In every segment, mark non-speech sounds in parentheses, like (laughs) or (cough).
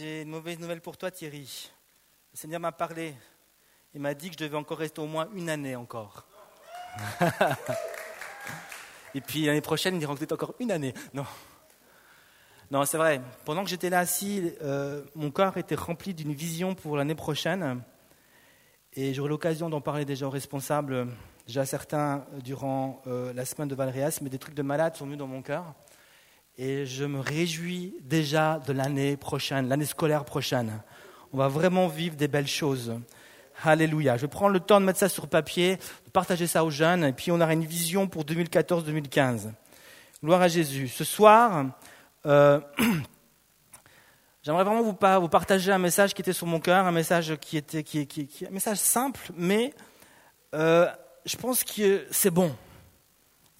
J'ai une mauvaise nouvelle pour toi, Thierry. Le Seigneur m'a parlé. Il m'a dit que je devais encore rester au moins une année encore. (laughs) Et puis l'année prochaine, il dira peut-être encore une année. Non. Non, c'est vrai. Pendant que j'étais là assis, euh, mon cœur était rempli d'une vision pour l'année prochaine. Et j'aurai l'occasion d'en parler déjà aux responsables, déjà certains durant euh, la semaine de Valréas, mais des trucs de malade sont venus dans mon cœur. Et je me réjouis déjà de l'année prochaine, l'année scolaire prochaine. On va vraiment vivre des belles choses. Alléluia. Je vais prendre le temps de mettre ça sur papier, de partager ça aux jeunes, et puis on aura une vision pour 2014-2015. Gloire à Jésus. Ce soir, euh, (clears throat) j'aimerais vraiment vous, partager un message qui était sur mon cœur, un message qui était, qui, qui, un message simple, mais euh, je pense que c'est bon.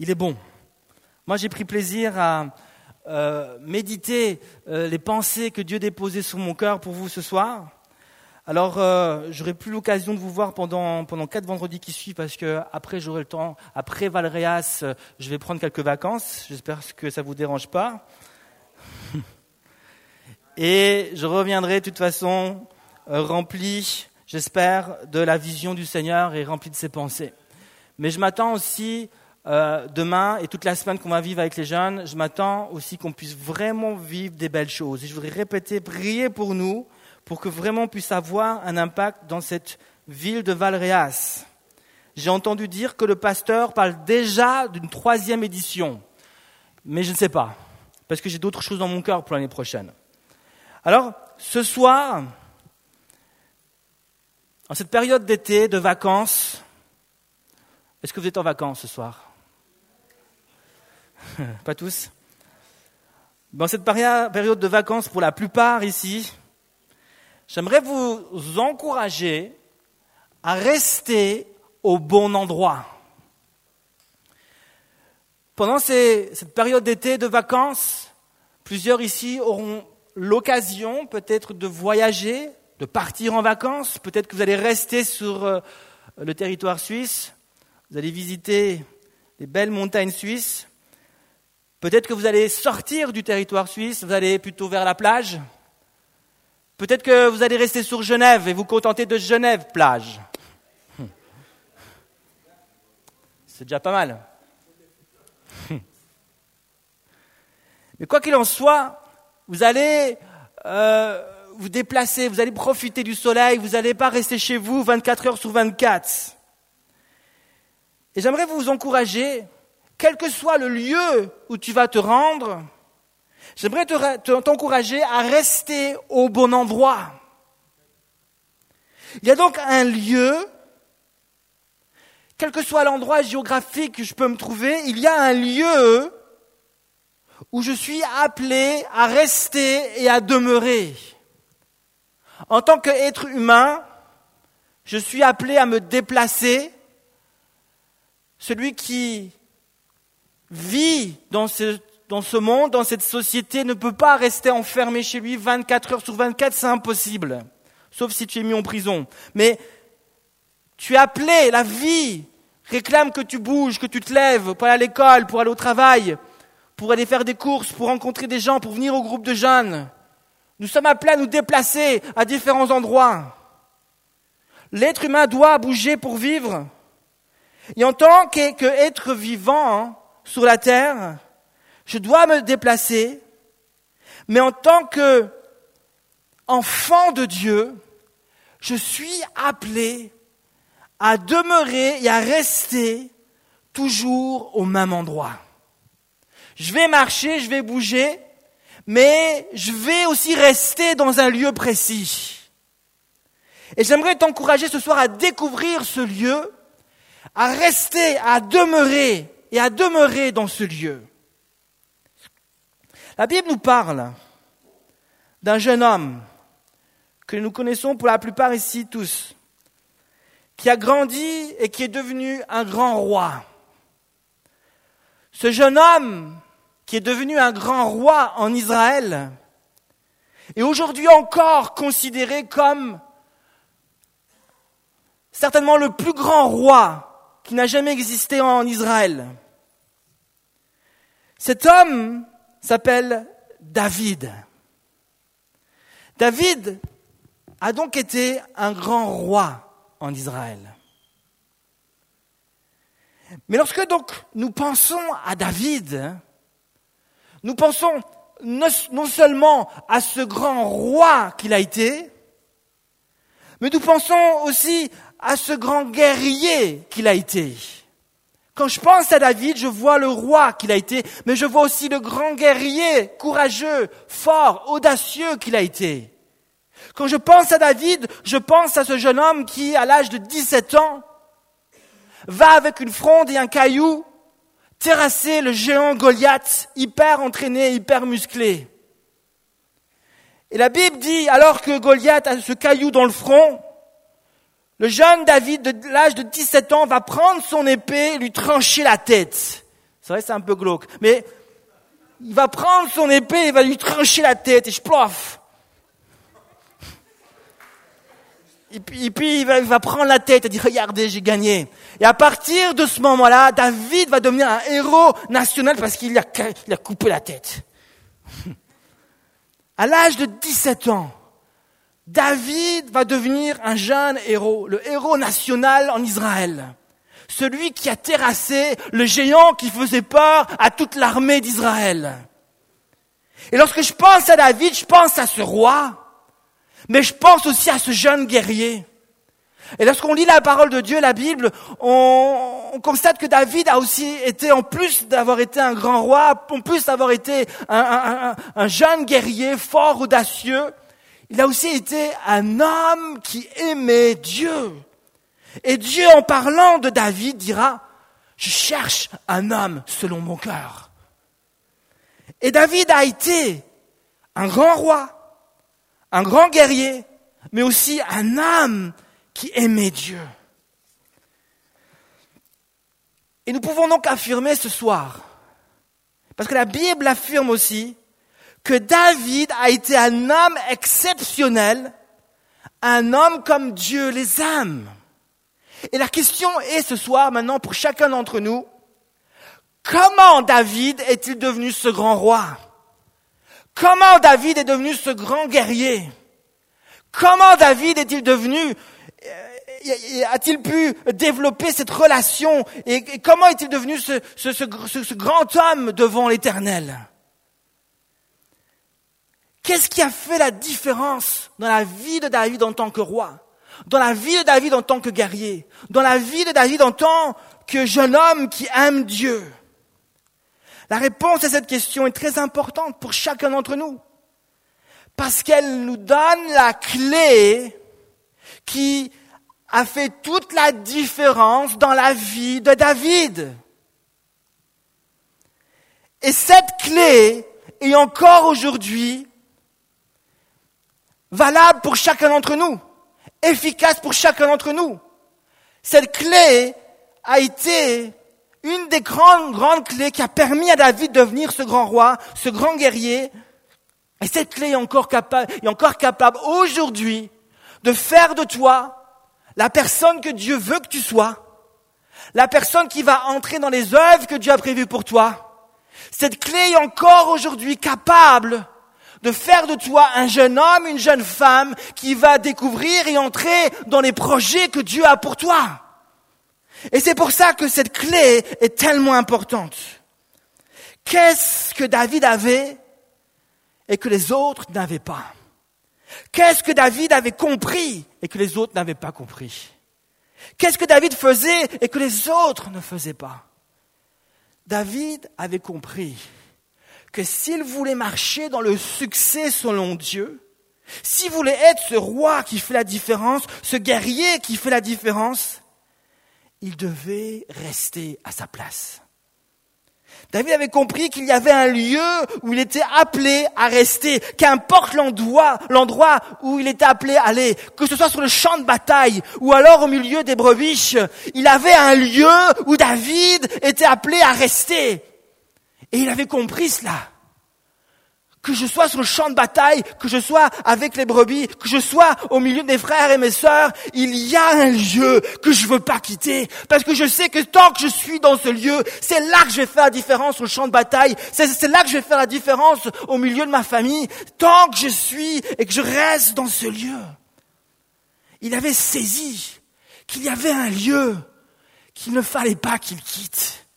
Il est bon. Moi, j'ai pris plaisir à, euh, méditer euh, les pensées que Dieu déposait sur mon cœur pour vous ce soir. Alors, euh, j'aurai plus l'occasion de vous voir pendant pendant quatre vendredis qui suivent parce que après j'aurai le temps. Après Valréas, je vais prendre quelques vacances. J'espère que ça vous dérange pas. (laughs) Et je reviendrai de toute façon rempli, j'espère, de la vision du Seigneur et rempli de ses pensées. Mais je m'attends aussi euh, demain et toute la semaine qu'on va vivre avec les jeunes, je m'attends aussi qu'on puisse vraiment vivre des belles choses. Et je voudrais répéter, prier pour nous, pour que vraiment on puisse avoir un impact dans cette ville de Valréas. J'ai entendu dire que le pasteur parle déjà d'une troisième édition, mais je ne sais pas, parce que j'ai d'autres choses dans mon cœur pour l'année prochaine. Alors, ce soir, en cette période d'été, de vacances, est-ce que vous êtes en vacances ce soir? (laughs) Pas tous Dans cette période de vacances, pour la plupart ici, j'aimerais vous encourager à rester au bon endroit. Pendant cette période d'été de vacances, plusieurs ici auront l'occasion peut-être de voyager, de partir en vacances. Peut-être que vous allez rester sur euh, le territoire suisse. Vous allez visiter les belles montagnes suisses. Peut-être que vous allez sortir du territoire suisse, vous allez plutôt vers la plage. Peut-être que vous allez rester sur Genève et vous contenter de Genève plage. C'est déjà pas mal. Mais quoi qu'il en soit, vous allez euh, vous déplacer, vous allez profiter du soleil, vous n'allez pas rester chez vous 24 heures sur 24. Et j'aimerais vous encourager quel que soit le lieu où tu vas te rendre, j'aimerais t'encourager à rester au bon endroit. Il y a donc un lieu, quel que soit l'endroit géographique que je peux me trouver, il y a un lieu où je suis appelé à rester et à demeurer. En tant qu'être humain, je suis appelé à me déplacer. Celui qui vit dans ce, dans ce monde, dans cette société, ne peut pas rester enfermé chez lui 24 heures sur 24, c'est impossible. Sauf si tu es mis en prison. Mais tu es appelé, la vie réclame que tu bouges, que tu te lèves pour aller à l'école, pour aller au travail, pour aller faire des courses, pour rencontrer des gens, pour venir au groupe de jeunes. Nous sommes appelés à nous déplacer à différents endroits. L'être humain doit bouger pour vivre. Et en tant qu'être vivant, sur la terre, je dois me déplacer, mais en tant que enfant de Dieu, je suis appelé à demeurer et à rester toujours au même endroit. Je vais marcher, je vais bouger, mais je vais aussi rester dans un lieu précis. Et j'aimerais t'encourager ce soir à découvrir ce lieu, à rester, à demeurer et à demeurer dans ce lieu. La Bible nous parle d'un jeune homme que nous connaissons pour la plupart ici tous, qui a grandi et qui est devenu un grand roi. Ce jeune homme qui est devenu un grand roi en Israël est aujourd'hui encore considéré comme certainement le plus grand roi qui n'a jamais existé en Israël. Cet homme s'appelle David. David a donc été un grand roi en Israël. Mais lorsque donc nous pensons à David, nous pensons non seulement à ce grand roi qu'il a été, mais nous pensons aussi à ce grand guerrier qu'il a été. Quand je pense à David, je vois le roi qu'il a été, mais je vois aussi le grand guerrier, courageux, fort, audacieux qu'il a été. Quand je pense à David, je pense à ce jeune homme qui, à l'âge de 17 ans, va avec une fronde et un caillou terrasser le géant Goliath, hyper entraîné, hyper musclé. Et la Bible dit, alors que Goliath a ce caillou dans le front, le jeune David de l'âge de 17 ans va prendre son épée et lui trancher la tête. C'est vrai, c'est un peu glauque, mais il va prendre son épée et va lui trancher la tête et je plof. Et puis, il, va, prendre la tête et dire, regardez, j'ai gagné. Et à partir de ce moment-là, David va devenir un héros national parce qu'il a, a coupé la tête. (laughs) À l'âge de 17 ans, David va devenir un jeune héros, le héros national en Israël. Celui qui a terrassé le géant qui faisait peur à toute l'armée d'Israël. Et lorsque je pense à David, je pense à ce roi mais je pense aussi à ce jeune guerrier. Et lorsqu'on lit la parole de Dieu, la Bible, on, constate que David a aussi été, en plus d'avoir été un grand roi, en plus d'avoir été un, un, jeune guerrier fort, audacieux, il a aussi été un homme qui aimait Dieu. Et Dieu, en parlant de David, dira, je cherche un homme selon mon cœur. Et David a été un grand roi, un grand guerrier, mais aussi un âme qui aimait Dieu. Et nous pouvons donc affirmer ce soir, parce que la Bible affirme aussi, que David a été un homme exceptionnel, un homme comme Dieu les aime. Et la question est ce soir maintenant pour chacun d'entre nous, comment David est-il devenu ce grand roi? Comment David est devenu ce grand guerrier? Comment David est-il devenu euh, a-t-il pu développer cette relation? Et comment est-il devenu ce, ce grand homme devant l'Éternel? Qu'est-ce qui a fait la différence dans la vie de David en tant que roi, dans la vie de David en tant que guerrier, dans la vie de David en tant que jeune homme qui aime Dieu? La réponse à cette question est très importante pour chacun d'entre nous. Parce qu'elle nous donne la clé qui a fait toute la différence dans la vie de David. Et cette clé est encore aujourd'hui valable pour chacun d'entre nous, efficace pour chacun d'entre nous. Cette clé a été une des grandes, grandes clés qui a permis à David de devenir ce grand roi, ce grand guerrier. Et cette clé est encore capable, est encore capable aujourd'hui de faire de toi la personne que Dieu veut que tu sois, la personne qui va entrer dans les œuvres que Dieu a prévues pour toi. Cette clé est encore aujourd'hui capable de faire de toi un jeune homme, une jeune femme qui va découvrir et entrer dans les projets que Dieu a pour toi. Et c'est pour ça que cette clé est tellement importante. Qu'est-ce que David avait et que les autres n'avaient pas? Qu'est-ce que David avait compris et que les autres n'avaient pas compris? Qu'est-ce que David faisait et que les autres ne faisaient pas? David avait compris que s'il voulait marcher dans le succès selon Dieu, s'il voulait être ce roi qui fait la différence, ce guerrier qui fait la différence, il devait rester à sa place. David avait compris qu'il y avait un lieu où il était appelé à rester, qu'importe l'endroit, l'endroit où il était appelé à aller, que ce soit sur le champ de bataille ou alors au milieu des brebis, il avait un lieu où David était appelé à rester. Et il avait compris cela. que je sois sur le champ de bataille, que je sois avec les brebis, que je sois au milieu des frères et mes sœurs, il y a un lieu que je veux pas quitter. Parce que je sais que tant que je suis dans ce lieu, c'est là que je vais faire la différence sur le champ de bataille. C'est là que je vais faire la différence au milieu de ma famille. Tant que je suis et que je reste dans ce lieu. Il avait saisi qu'il y avait un lieu qu'il ne fallait pas qu'il quitte.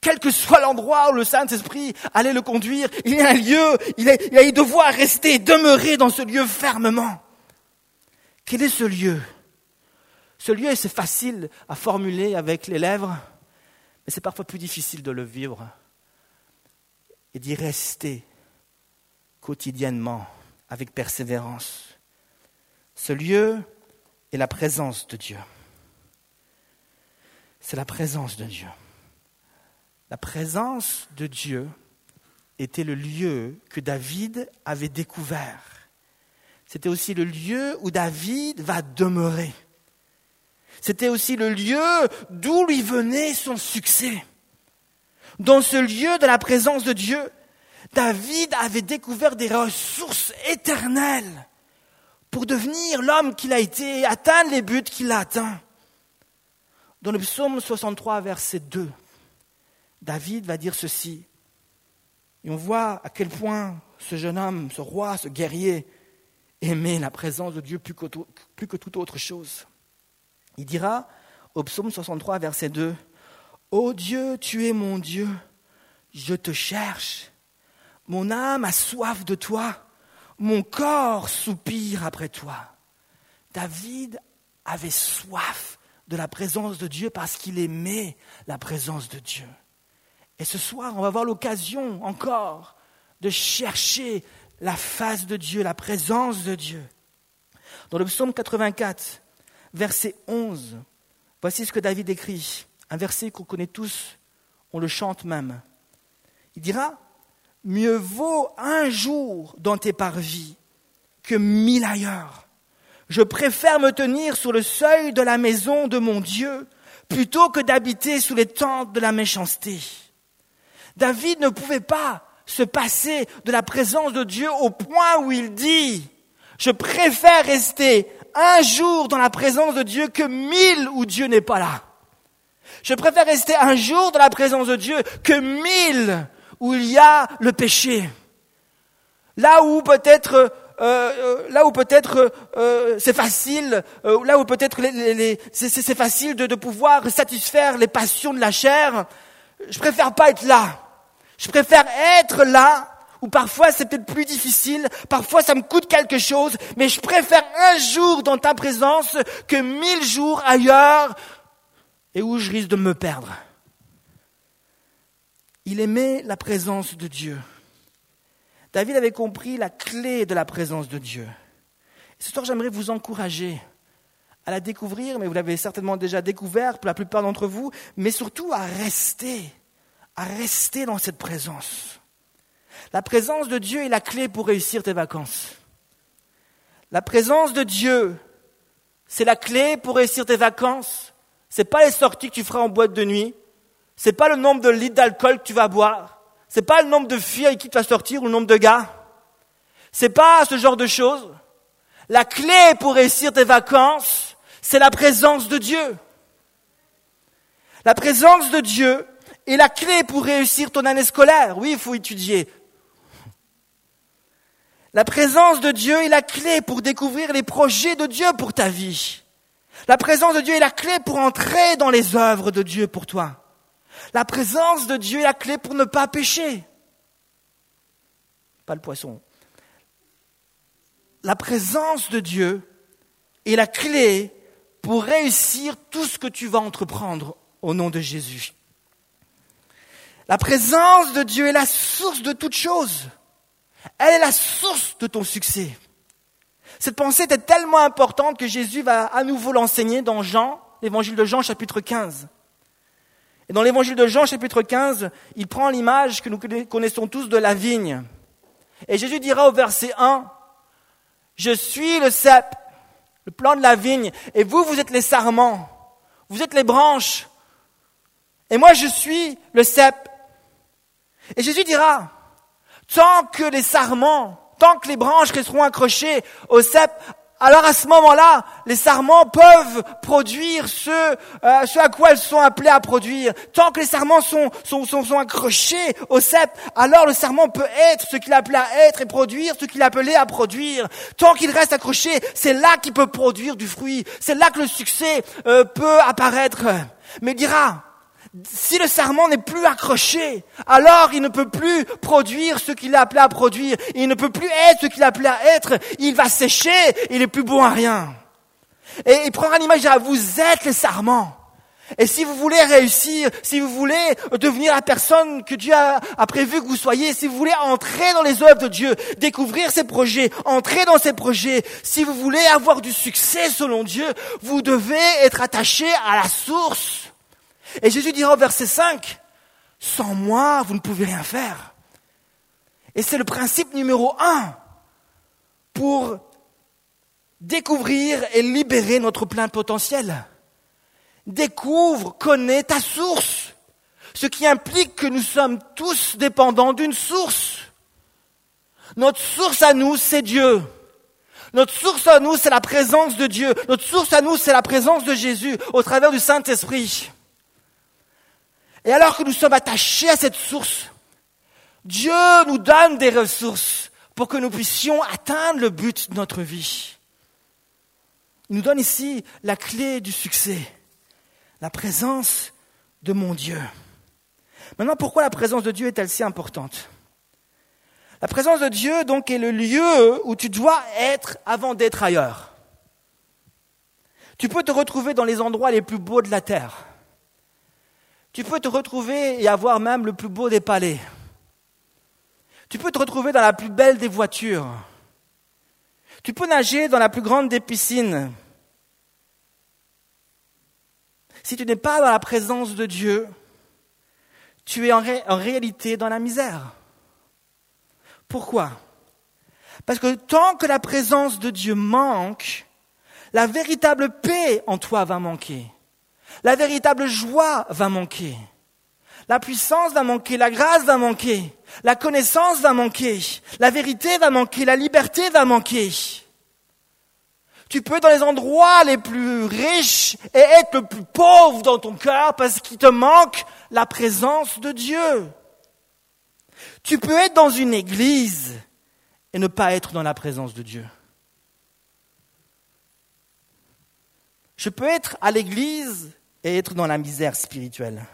Quel que soit l'endroit où le Saint-Esprit allait le conduire, il y a un lieu, il, allait devoir rester, demeurer dans ce lieu fermement. Quel est ce lieu? Ce lieu, c'est facile à formuler avec les lèvres, mais c'est parfois plus difficile de le vivre et d'y rester quotidiennement avec persévérance. Ce lieu est la présence de Dieu. C'est la présence de Dieu. La présence de Dieu était le lieu que David avait découvert. C'était aussi le lieu où David va demeurer. C'était aussi le lieu d'où lui venait son succès. Dans ce lieu de la présence de Dieu, David avait découvert des ressources éternelles pour devenir l'homme qu'il a été, atteindre les buts qu'il a atteints. Dans le psaume 63, verset 2, David va dire ceci. Et on voit à quel point ce jeune homme, ce roi, ce guerrier, aimait la présence de Dieu plus que, que toute autre chose. Il dira au psaume 63, verset 2, Ô Dieu, tu es mon Dieu, je te cherche. Mon âme a soif de toi, mon corps soupire après toi. David avait soif de la présence de Dieu parce qu'il aimait la présence de Dieu. Et ce soir, on va avoir l'occasion encore de chercher la face de Dieu, la présence de Dieu. Dans le psaume 84, verset 11, voici ce que David écrit, un verset qu'on connaît tous, on le chante même. Il dira, mieux vaut un jour dans tes parvis que mille ailleurs. Je préfère me tenir sur le seuil de la maison de mon Dieu plutôt que d'habiter sous les tentes de la méchanceté. David ne pouvait pas se passer de la présence de Dieu au point où il dit, je préfère rester un jour dans la présence de Dieu que mille où Dieu n'est pas là. Je préfère rester un jour dans la présence de Dieu que mille où il y a le péché. Là où peut-être euh, euh, là où peut-être euh, c'est facile, là où peut-être c'est facile de, de pouvoir satisfaire les passions de la chair, je préfère pas être là. Je préfère être là, où parfois c'est peut-être plus difficile, parfois ça me coûte quelque chose, mais je préfère un jour dans ta présence que mille jours ailleurs et où je risque de me perdre. Il aimait la présence de Dieu. David avait compris la clé de la présence de Dieu. ce soir, j'aimerais vous encourager à la découvrir, mais vous l'avez certainement déjà découvert pour la plupart d'entre vous, mais surtout à rester à rester dans cette présence. La présence de Dieu est la clé pour réussir tes vacances. La présence de Dieu, c'est la clé pour réussir tes vacances. C'est pas les sorties que tu feras en boîte de nuit. C'est pas le nombre de litres d'alcool que tu vas boire. C'est pas le nombre de filles avec qui tu vas sortir ou le nombre de gars. C'est pas ce genre de choses. La clé pour réussir tes vacances, c'est la présence de Dieu. La présence de Dieu, et la clé pour réussir ton année scolaire. Oui, il faut étudier. La présence de Dieu est la clé pour découvrir les projets de Dieu pour ta vie. La présence de Dieu est la clé pour entrer dans les œuvres de Dieu pour toi. La présence de Dieu est la clé pour ne pas pécher. Pas le poisson. La présence de Dieu est la clé pour réussir tout ce que tu vas entreprendre au nom de Jésus. La présence de Dieu est la source de toute chose. Elle est la source de ton succès. Cette pensée était tellement importante que Jésus va à nouveau l'enseigner dans Jean, l'évangile de Jean chapitre 15. Et dans l'évangile de Jean chapitre 15, il prend l'image que nous connaissons tous de la vigne. Et Jésus dira au verset 1, Je suis le cep, le plan de la vigne, et vous, vous êtes les sarments, vous êtes les branches, et moi je suis le cep. Et Jésus dira, Tant que les sarments, tant que les branches resteront accrochées au cep, alors à ce moment-là, les sarments peuvent produire ce, euh, ce à quoi elles sont appelées à produire. Tant que les sarments sont, sont, sont, sont accrochés au cep, alors le sarment peut être ce qu'il appelé à être et produire ce qu'il appelé à produire. Tant qu'il reste accroché, c'est là qu'il peut produire du fruit. C'est là que le succès euh, peut apparaître. Mais dira, si le serment n'est plus accroché, alors il ne peut plus produire ce qu'il est appelé à produire. Il ne peut plus être ce qu'il est appelé à être. Il va sécher. Il est plus bon à rien. Et il prendra l'image vous êtes le serment. Et si vous voulez réussir, si vous voulez devenir la personne que Dieu a, a, prévu que vous soyez, si vous voulez entrer dans les œuvres de Dieu, découvrir ses projets, entrer dans ses projets, si vous voulez avoir du succès selon Dieu, vous devez être attaché à la source. Et Jésus dira au verset 5, sans moi, vous ne pouvez rien faire. Et c'est le principe numéro un pour découvrir et libérer notre plein potentiel. Découvre, connais ta source. Ce qui implique que nous sommes tous dépendants d'une source. Notre source à nous, c'est Dieu. Notre source à nous, c'est la présence de Dieu. Notre source à nous, c'est la présence de Jésus au travers du Saint-Esprit. Et alors que nous sommes attachés à cette source, Dieu nous donne des ressources pour que nous puissions atteindre le but de notre vie. Il nous donne ici la clé du succès, la présence de mon Dieu. Maintenant, pourquoi la présence de Dieu est-elle si importante? La présence de Dieu, donc, est le lieu où tu dois être avant d'être ailleurs. Tu peux te retrouver dans les endroits les plus beaux de la terre. Tu peux te retrouver et avoir même le plus beau des palais. Tu peux te retrouver dans la plus belle des voitures. Tu peux nager dans la plus grande des piscines. Si tu n'es pas dans la présence de Dieu, tu es en, ré en réalité dans la misère. Pourquoi? Parce que tant que la présence de Dieu manque, la véritable paix en toi va manquer. La véritable joie va manquer. La puissance va manquer, la grâce va manquer, la connaissance va manquer, la vérité va manquer, la liberté va manquer. Tu peux être dans les endroits les plus riches et être le plus pauvre dans ton cœur parce qu'il te manque la présence de Dieu. Tu peux être dans une église et ne pas être dans la présence de Dieu. Je peux être à l'église et être dans la misère spirituelle.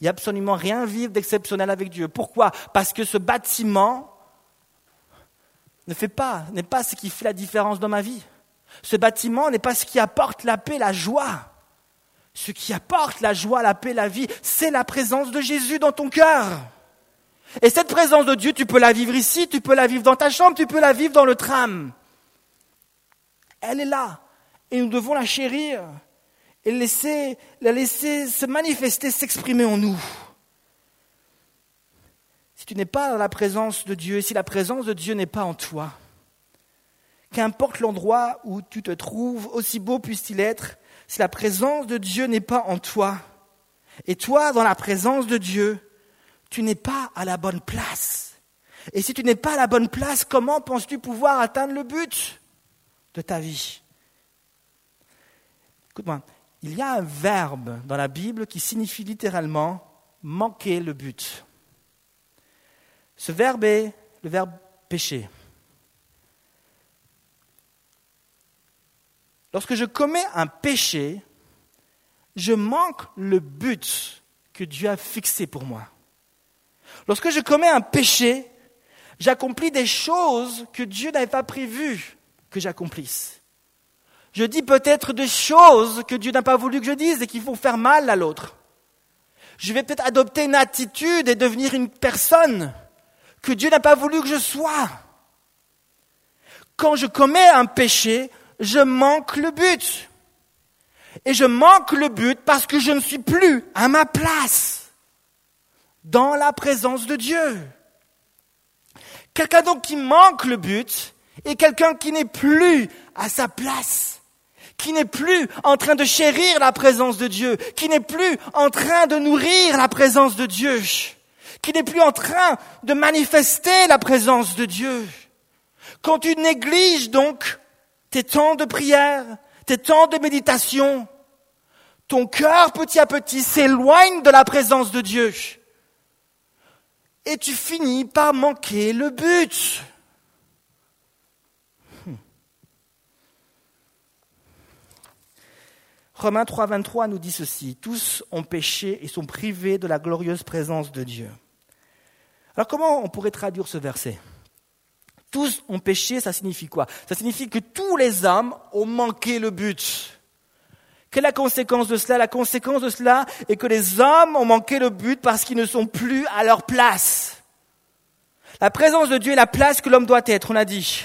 Il n'y a absolument rien à vivre d'exceptionnel avec Dieu. Pourquoi? Parce que ce bâtiment ne fait pas, n'est pas ce qui fait la différence dans ma vie. Ce bâtiment n'est pas ce qui apporte la paix, la joie. Ce qui apporte la joie, la paix, la vie, c'est la présence de Jésus dans ton cœur. Et cette présence de Dieu, tu peux la vivre ici, tu peux la vivre dans ta chambre, tu peux la vivre dans le tram. Elle est là. Et nous devons la chérir et la laisser se manifester, s'exprimer en nous. Si tu n'es pas dans la présence de Dieu, si la présence de Dieu n'est pas en toi, qu'importe l'endroit où tu te trouves, aussi beau puisse-t-il être, si la présence de Dieu n'est pas en toi, et toi, dans la présence de Dieu, tu n'es pas à la bonne place. Et si tu n'es pas à la bonne place, comment penses-tu pouvoir atteindre le but de ta vie? Écoute-moi, il y a un verbe dans la Bible qui signifie littéralement manquer le but. Ce verbe est le verbe pécher. Lorsque je commets un péché, je manque le but que Dieu a fixé pour moi. Lorsque je commets un péché, j'accomplis des choses que Dieu n'avait pas prévues que j'accomplisse. Je dis peut-être des choses que Dieu n'a pas voulu que je dise et qui vont faire mal à l'autre. Je vais peut-être adopter une attitude et devenir une personne que Dieu n'a pas voulu que je sois. Quand je commets un péché, je manque le but. Et je manque le but parce que je ne suis plus à ma place dans la présence de Dieu. Quelqu'un donc qui manque le but est quelqu'un qui n'est plus à sa place qui n'est plus en train de chérir la présence de Dieu, qui n'est plus en train de nourrir la présence de Dieu, qui n'est plus en train de manifester la présence de Dieu. Quand tu négliges donc tes temps de prière, tes temps de méditation, ton cœur petit à petit s'éloigne de la présence de Dieu. Et tu finis par manquer le but. Romains 3, 23 nous dit ceci. Tous ont péché et sont privés de la glorieuse présence de Dieu. Alors comment on pourrait traduire ce verset? Tous ont péché, ça signifie quoi? Ça signifie que tous les hommes ont manqué le but. Quelle est la conséquence de cela? La conséquence de cela est que les hommes ont manqué le but parce qu'ils ne sont plus à leur place. La présence de Dieu est la place que l'homme doit être, on a dit.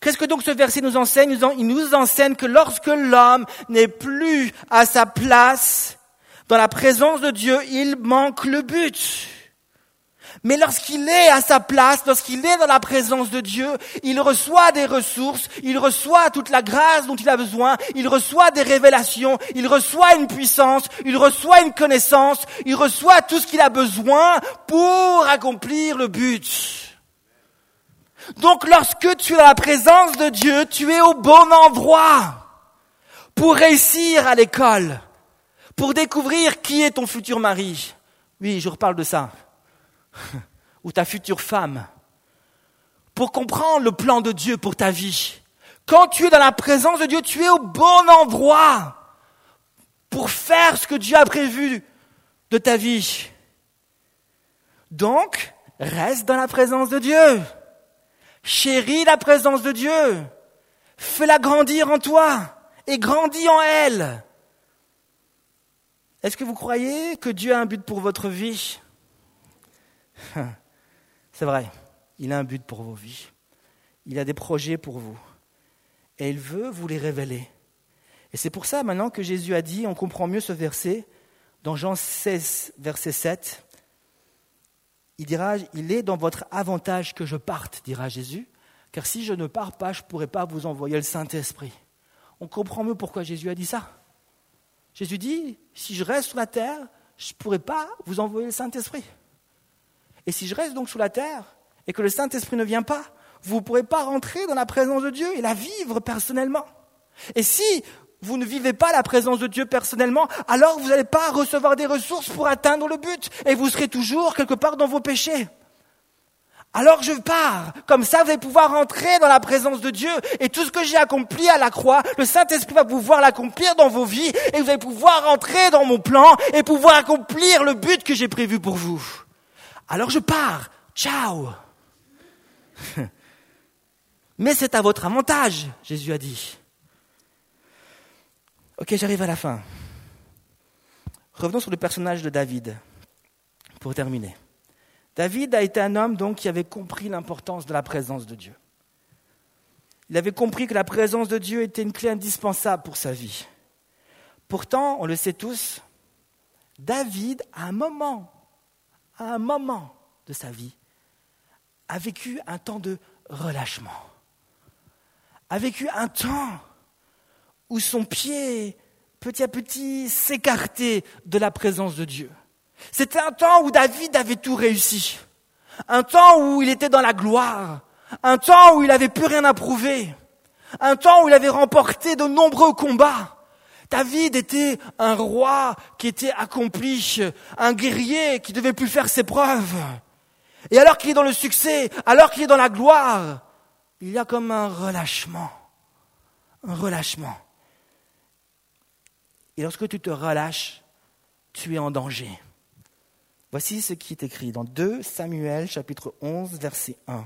Qu'est-ce que donc ce verset nous enseigne? Il nous enseigne que lorsque l'homme n'est plus à sa place dans la présence de Dieu, il manque le but. Mais lorsqu'il est à sa place, lorsqu'il est dans la présence de Dieu, il reçoit des ressources, il reçoit toute la grâce dont il a besoin, il reçoit des révélations, il reçoit une puissance, il reçoit une connaissance, il reçoit tout ce qu'il a besoin pour accomplir le but. Donc lorsque tu es dans la présence de Dieu, tu es au bon endroit pour réussir à l'école, pour découvrir qui est ton futur mari. Oui, je reparle de ça (laughs) ou ta future femme, pour comprendre le plan de Dieu pour ta vie. Quand tu es dans la présence de Dieu, tu es au bon endroit pour faire ce que Dieu a prévu de ta vie. Donc, reste dans la présence de Dieu. Chéris la présence de Dieu. Fais-la grandir en toi et grandis en elle. Est-ce que vous croyez que Dieu a un but pour votre vie? (laughs) C'est vrai, il a un but pour vos vies. Il a des projets pour vous. Et il veut vous les révéler. Et c'est pour ça maintenant que Jésus a dit, on comprend mieux ce verset, dans Jean 16, verset 7, il dira, il est dans votre avantage que je parte, dira Jésus, car si je ne pars pas, je ne pourrai pas vous envoyer le Saint-Esprit. On comprend mieux pourquoi Jésus a dit ça. Jésus dit, si je reste sur la terre, je ne pourrai pas vous envoyer le Saint-Esprit. Et si je reste donc sous la terre et que le Saint-Esprit ne vient pas, vous ne pourrez pas rentrer dans la présence de Dieu et la vivre personnellement. Et si vous ne vivez pas la présence de Dieu personnellement, alors vous n'allez pas recevoir des ressources pour atteindre le but et vous serez toujours quelque part dans vos péchés. Alors je pars. Comme ça, vous allez pouvoir rentrer dans la présence de Dieu. Et tout ce que j'ai accompli à la croix, le Saint-Esprit va pouvoir l'accomplir dans vos vies. Et vous allez pouvoir rentrer dans mon plan et pouvoir accomplir le but que j'ai prévu pour vous. Alors je pars. Ciao. (laughs) Mais c'est à votre avantage, Jésus a dit. Ok, j'arrive à la fin. Revenons sur le personnage de David, pour terminer. David a été un homme donc qui avait compris l'importance de la présence de Dieu. Il avait compris que la présence de Dieu était une clé indispensable pour sa vie. Pourtant, on le sait tous, David, à un moment, à un moment de sa vie, a vécu un temps de relâchement, a vécu un temps où son pied, petit à petit, s'écartait de la présence de Dieu. C'était un temps où David avait tout réussi, un temps où il était dans la gloire, un temps où il n'avait plus rien à prouver, un temps où il avait remporté de nombreux combats. David était un roi qui était accompli, un guerrier qui devait plus faire ses preuves. Et alors qu'il est dans le succès, alors qu'il est dans la gloire, il y a comme un relâchement. Un relâchement. Et lorsque tu te relâches, tu es en danger. Voici ce qui est écrit dans 2 Samuel chapitre 11 verset 1.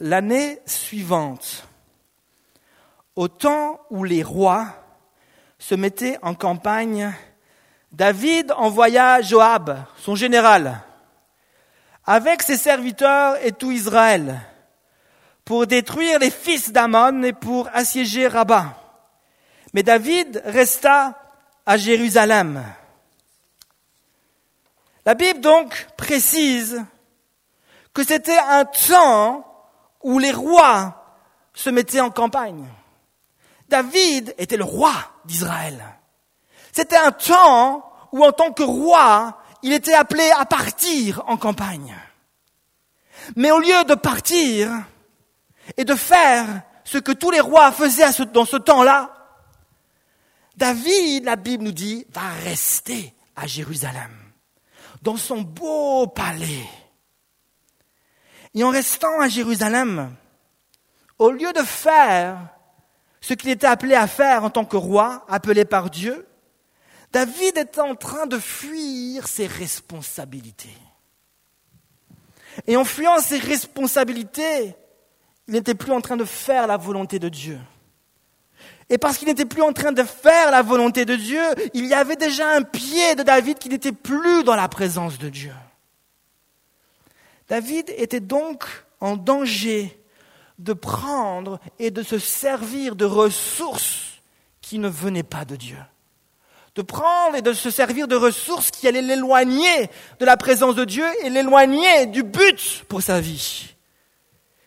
L'année suivante, au temps où les rois se mettaient en campagne, David envoya Joab, son général, avec ses serviteurs et tout Israël, pour détruire les fils d'Amon et pour assiéger Rabat. Mais David resta à Jérusalem. La Bible donc précise que c'était un temps où les rois se mettaient en campagne. David était le roi d'Israël. C'était un temps où en tant que roi, il était appelé à partir en campagne. Mais au lieu de partir et de faire ce que tous les rois faisaient dans ce temps-là, David, la Bible nous dit, va rester à Jérusalem, dans son beau palais. Et en restant à Jérusalem, au lieu de faire ce qu'il était appelé à faire en tant que roi, appelé par Dieu, David était en train de fuir ses responsabilités. Et en fuyant ses responsabilités, il n'était plus en train de faire la volonté de Dieu. Et parce qu'il n'était plus en train de faire la volonté de Dieu, il y avait déjà un pied de David qui n'était plus dans la présence de Dieu. David était donc en danger de prendre et de se servir de ressources qui ne venaient pas de Dieu. De prendre et de se servir de ressources qui allaient l'éloigner de la présence de Dieu et l'éloigner du but pour sa vie.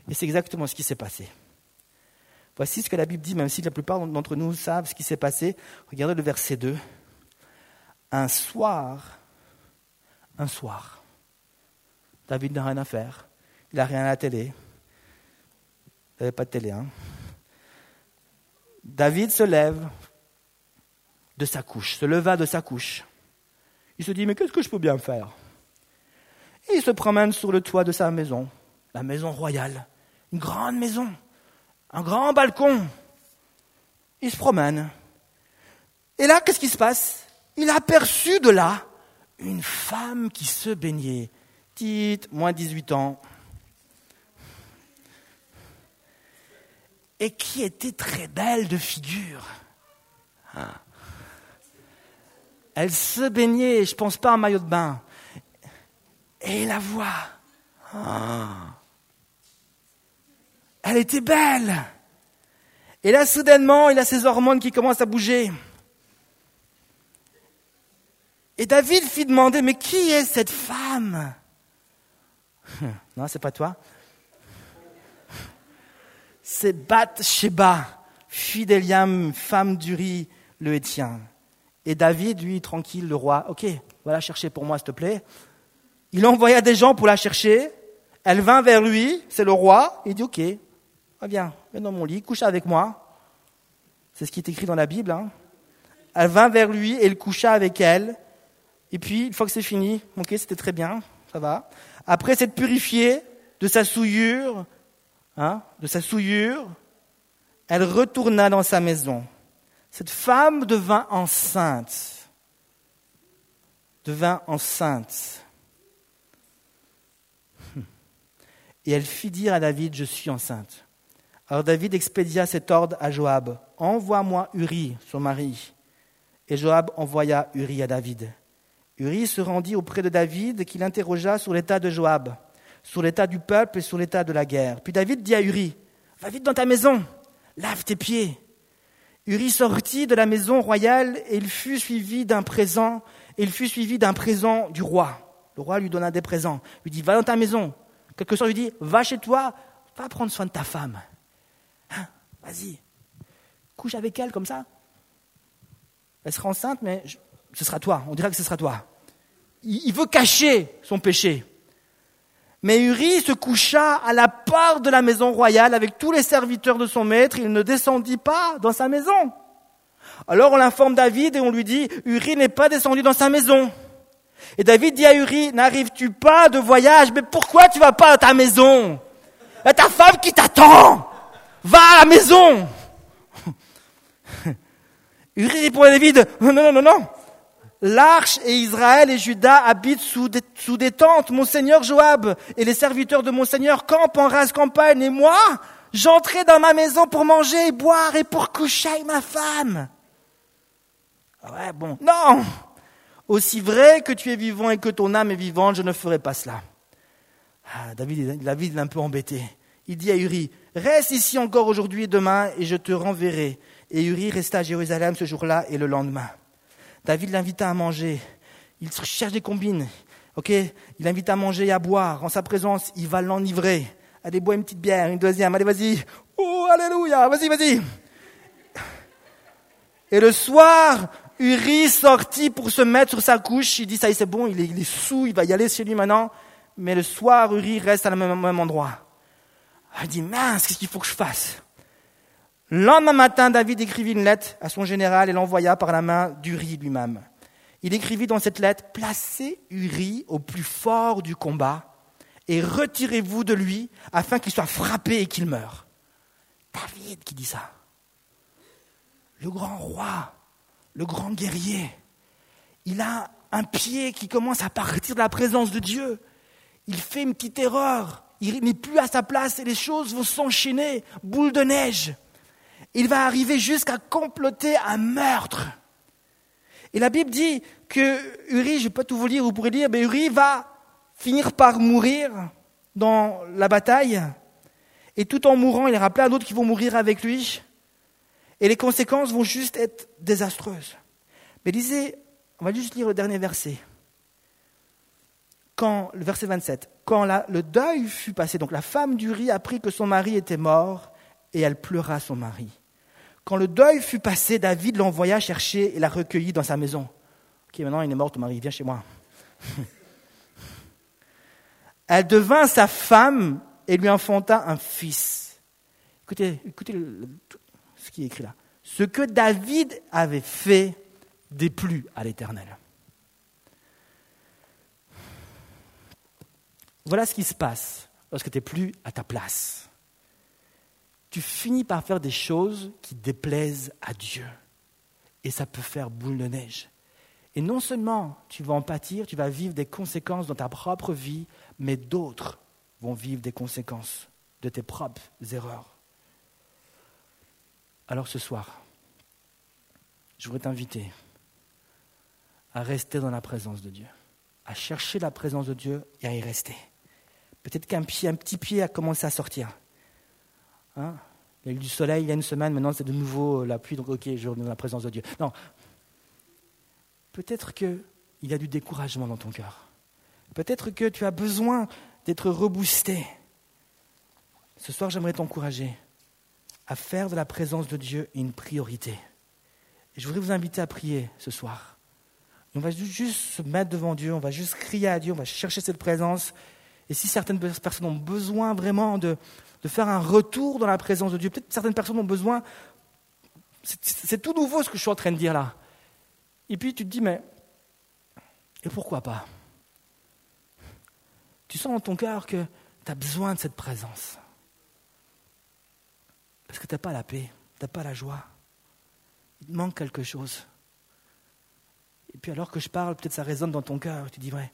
Et c'est exactement ce qui s'est passé. Voici ce que la Bible dit, même si la plupart d'entre nous savent ce qui s'est passé. Regardez le verset 2. Un soir, un soir, David n'a rien à faire, il n'a rien à la télé, il n'avait pas de télé. Hein. David se lève de sa couche, se leva de sa couche. Il se dit, mais qu'est-ce que je peux bien faire? Et il se promène sur le toit de sa maison, la maison royale, une grande maison, un grand balcon. Il se promène. Et là, qu'est-ce qui se passe? Il a aperçu de là une femme qui se baignait. Petite, moins 18 ans. Et qui était très belle de figure. Ah. Elle se baignait, je ne pense pas en maillot de bain. Et la voix. Ah. Elle était belle. Et là, soudainement, il a ses hormones qui commencent à bouger. Et David fit demander, mais qui est cette femme? (laughs) Non, c'est pas toi. C'est Bathsheba, fille d'Eliam, femme d'Uri, le Hétien. Et David, lui, tranquille, le roi, ok, va la chercher pour moi, s'il te plaît. Il envoya des gens pour la chercher. Elle vint vers lui, c'est le roi. Il dit, ok, ah, viens, viens dans mon lit, couche avec moi. C'est ce qui est écrit dans la Bible. Hein. Elle vint vers lui et il coucha avec elle. Et puis, une fois que c'est fini, ok, c'était très bien, ça va. Après s'être purifiée de sa souillure, hein, de sa souillure, elle retourna dans sa maison. Cette femme devint enceinte. Devint enceinte. Et elle fit dire à David, je suis enceinte. Alors David expédia cet ordre à Joab. Envoie-moi Uri, son mari. Et Joab envoya Uri à David. Uri se rendit auprès de David, qui l'interrogea sur l'état de Joab, sur l'état du peuple et sur l'état de la guerre. Puis David dit à Uri, va vite dans ta maison, lave tes pieds. Uri sortit de la maison royale et il fut suivi d'un présent, et il fut suivi d'un présent du roi. Le roi lui donna des présents. Lui dit, va dans ta maison. Quelque chose lui dit, va chez toi, va prendre soin de ta femme. Vas-y, couche avec elle comme ça. Elle sera enceinte, mais ce sera toi. On dirait que ce sera toi. Il, veut cacher son péché. Mais Uri se coucha à la part de la maison royale avec tous les serviteurs de son maître. Il ne descendit pas dans sa maison. Alors on l'informe David et on lui dit, Uri n'est pas descendu dans sa maison. Et David dit à Uri, n'arrives-tu pas de voyage? Mais pourquoi tu vas pas à ta maison? A ta femme qui t'attend? Va à la maison. Uri répond à David, non, non, non, non. L'arche et Israël et Judas habitent sous des, tentes. Mon seigneur Joab et les serviteurs de mon seigneur campent en rase campagne. Et moi, j'entrais dans ma maison pour manger et boire et pour coucher avec ma femme. Ouais, bon. Non! Aussi vrai que tu es vivant et que ton âme est vivante, je ne ferai pas cela. Ah, David, David est un peu embêté. Il dit à Uri, reste ici encore aujourd'hui et demain et je te renverrai. Et Uri resta à Jérusalem ce jour-là et le lendemain. David l'invita à manger. Il cherche des combines. Ok, il l'invite à manger et à boire. En sa présence, il va l'enivrer. Allez, bois une petite bière, une deuxième. Allez, vas-y. Oh, alléluia. Vas-y, vas-y. Et le soir, Uri sortit pour se mettre sur sa couche. Il dit, ça y est, c'est bon, il est, il est sous, il va y aller chez lui maintenant. Mais le soir, Uri reste à le même, même endroit. Il dit, mince, qu'est-ce qu'il faut que je fasse? Le lendemain matin, David écrivit une lettre à son général et l'envoya par la main d'Uri lui-même. Il écrivit dans cette lettre, placez Uri au plus fort du combat et retirez-vous de lui afin qu'il soit frappé et qu'il meure. David qui dit ça. Le grand roi, le grand guerrier, il a un pied qui commence à partir de la présence de Dieu. Il fait une petite erreur. Il n'est plus à sa place et les choses vont s'enchaîner, boule de neige. Il va arriver jusqu'à comploter un meurtre. Et la Bible dit que Uri, je ne vais pas tout vous lire, vous pourrez lire, mais Uri va finir par mourir dans la bataille. Et tout en mourant, il y aura plein d'autres qui vont mourir avec lui. Et les conséquences vont juste être désastreuses. Mais lisez, on va juste lire le dernier verset. Quand, le verset 27. Quand le deuil fut passé, donc la femme d'Uri apprit que son mari était mort et elle pleura son mari. Quand le deuil fut passé, David l'envoya chercher et la recueillit dans sa maison. Ok, maintenant il est mort, ton mari, viens chez moi. (laughs) elle devint sa femme et lui enfanta un fils. Écoutez ce qui est écrit là. Ce que David avait fait déplut à l'Éternel. Voilà ce qui se passe lorsque tu n'es plus à ta place. Tu finis par faire des choses qui déplaisent à Dieu. Et ça peut faire boule de neige. Et non seulement tu vas en pâtir, tu vas vivre des conséquences dans ta propre vie, mais d'autres vont vivre des conséquences de tes propres erreurs. Alors ce soir, je voudrais t'inviter à rester dans la présence de Dieu, à chercher la présence de Dieu et à y rester. Peut-être qu'un un petit pied a commencé à sortir. Hein? Il y a eu du soleil il y a une semaine, maintenant c'est de nouveau la pluie, donc ok, je reviens dans la présence de Dieu. Non. Peut-être qu'il y a du découragement dans ton cœur. Peut-être que tu as besoin d'être reboosté. Ce soir, j'aimerais t'encourager à faire de la présence de Dieu une priorité. Je voudrais vous inviter à prier ce soir. on va juste se mettre devant Dieu, on va juste crier à Dieu, on va chercher cette présence. Et si certaines personnes ont besoin vraiment de, de faire un retour dans la présence de Dieu, peut-être certaines personnes ont besoin, c'est tout nouveau ce que je suis en train de dire là. Et puis tu te dis, mais, et pourquoi pas? Tu sens dans ton cœur que tu as besoin de cette présence. Parce que tu n'as pas la paix, tu n'as pas la joie. Il te manque quelque chose. Et puis alors que je parle, peut-être ça résonne dans ton cœur. Tu dis, ouais,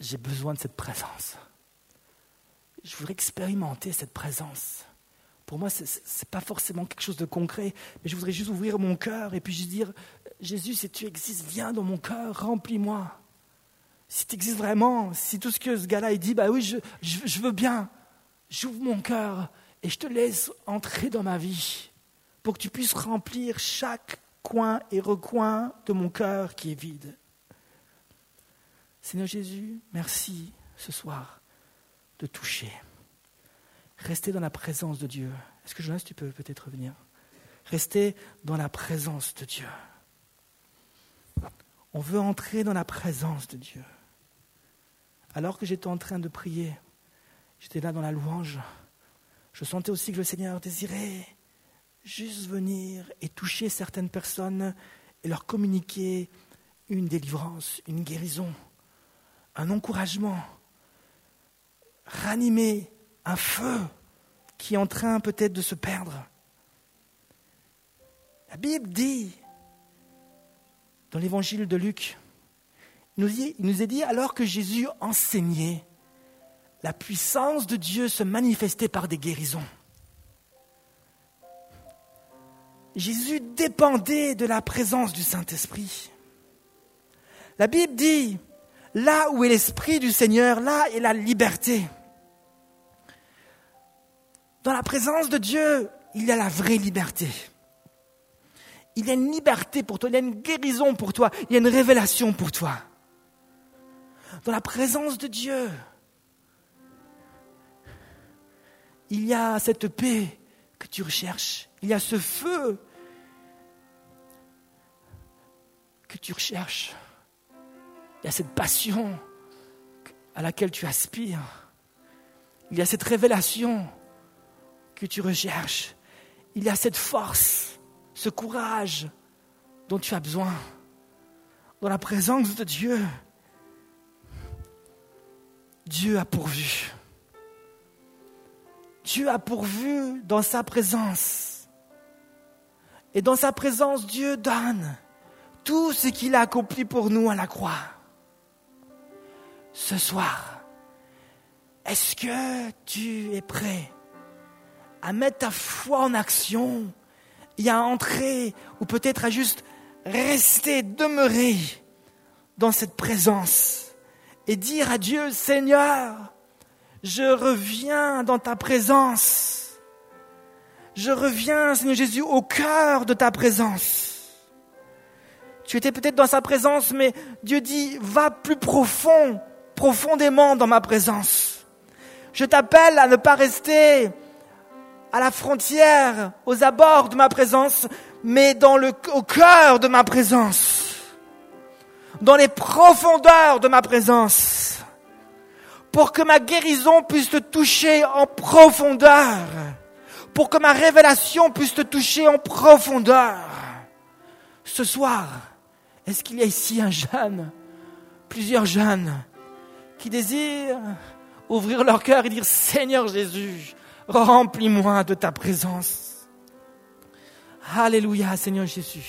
j'ai besoin de cette présence. Je voudrais expérimenter cette présence. Pour moi, ce n'est pas forcément quelque chose de concret, mais je voudrais juste ouvrir mon cœur et puis juste dire, Jésus, si tu existes, viens dans mon cœur, remplis-moi. Si tu existes vraiment, si tout ce que ce gars-là dit, bah oui, je, je veux bien, j'ouvre mon cœur, et je te laisse entrer dans ma vie pour que tu puisses remplir chaque coin et recoin de mon cœur qui est vide. Seigneur Jésus, merci ce soir de toucher. Rester dans la présence de Dieu. Est-ce que Jonas, tu peux peut-être venir Rester dans la présence de Dieu. On veut entrer dans la présence de Dieu. Alors que j'étais en train de prier, j'étais là dans la louange, je sentais aussi que le Seigneur désirait juste venir et toucher certaines personnes et leur communiquer une délivrance, une guérison, un encouragement, ranimer un feu qui est en train peut-être de se perdre. La Bible dit, dans l'évangile de Luc, il nous, est dit alors que Jésus enseignait, la puissance de Dieu se manifestait par des guérisons. Jésus dépendait de la présence du Saint-Esprit. La Bible dit, là où est l'Esprit du Seigneur, là est la liberté. Dans la présence de Dieu, il y a la vraie liberté. Il y a une liberté pour toi, il y a une guérison pour toi, il y a une révélation pour toi. Dans la présence de Dieu, il y a cette paix que tu recherches. Il y a ce feu. que tu recherches. Il y a cette passion à laquelle tu aspires. Il y a cette révélation que tu recherches. Il y a cette force, ce courage dont tu as besoin. Dans la présence de Dieu, Dieu a pourvu. Dieu a pourvu dans sa présence. Et dans sa présence, Dieu donne tout ce qu'il a accompli pour nous à la croix. Ce soir, est-ce que tu es prêt à mettre ta foi en action et à entrer, ou peut-être à juste rester, demeurer dans cette présence et dire à Dieu, Seigneur, je reviens dans ta présence. Je reviens, Seigneur Jésus, au cœur de ta présence. Tu étais peut-être dans sa présence, mais Dieu dit, va plus profond, profondément dans ma présence. Je t'appelle à ne pas rester à la frontière, aux abords de ma présence, mais dans le, au cœur de ma présence, dans les profondeurs de ma présence, pour que ma guérison puisse te toucher en profondeur, pour que ma révélation puisse te toucher en profondeur. Ce soir, est-ce qu'il y a ici un jeune, plusieurs jeunes, qui désirent ouvrir leur cœur et dire Seigneur Jésus, Remplis-moi de ta présence. Alléluia, Seigneur Jésus.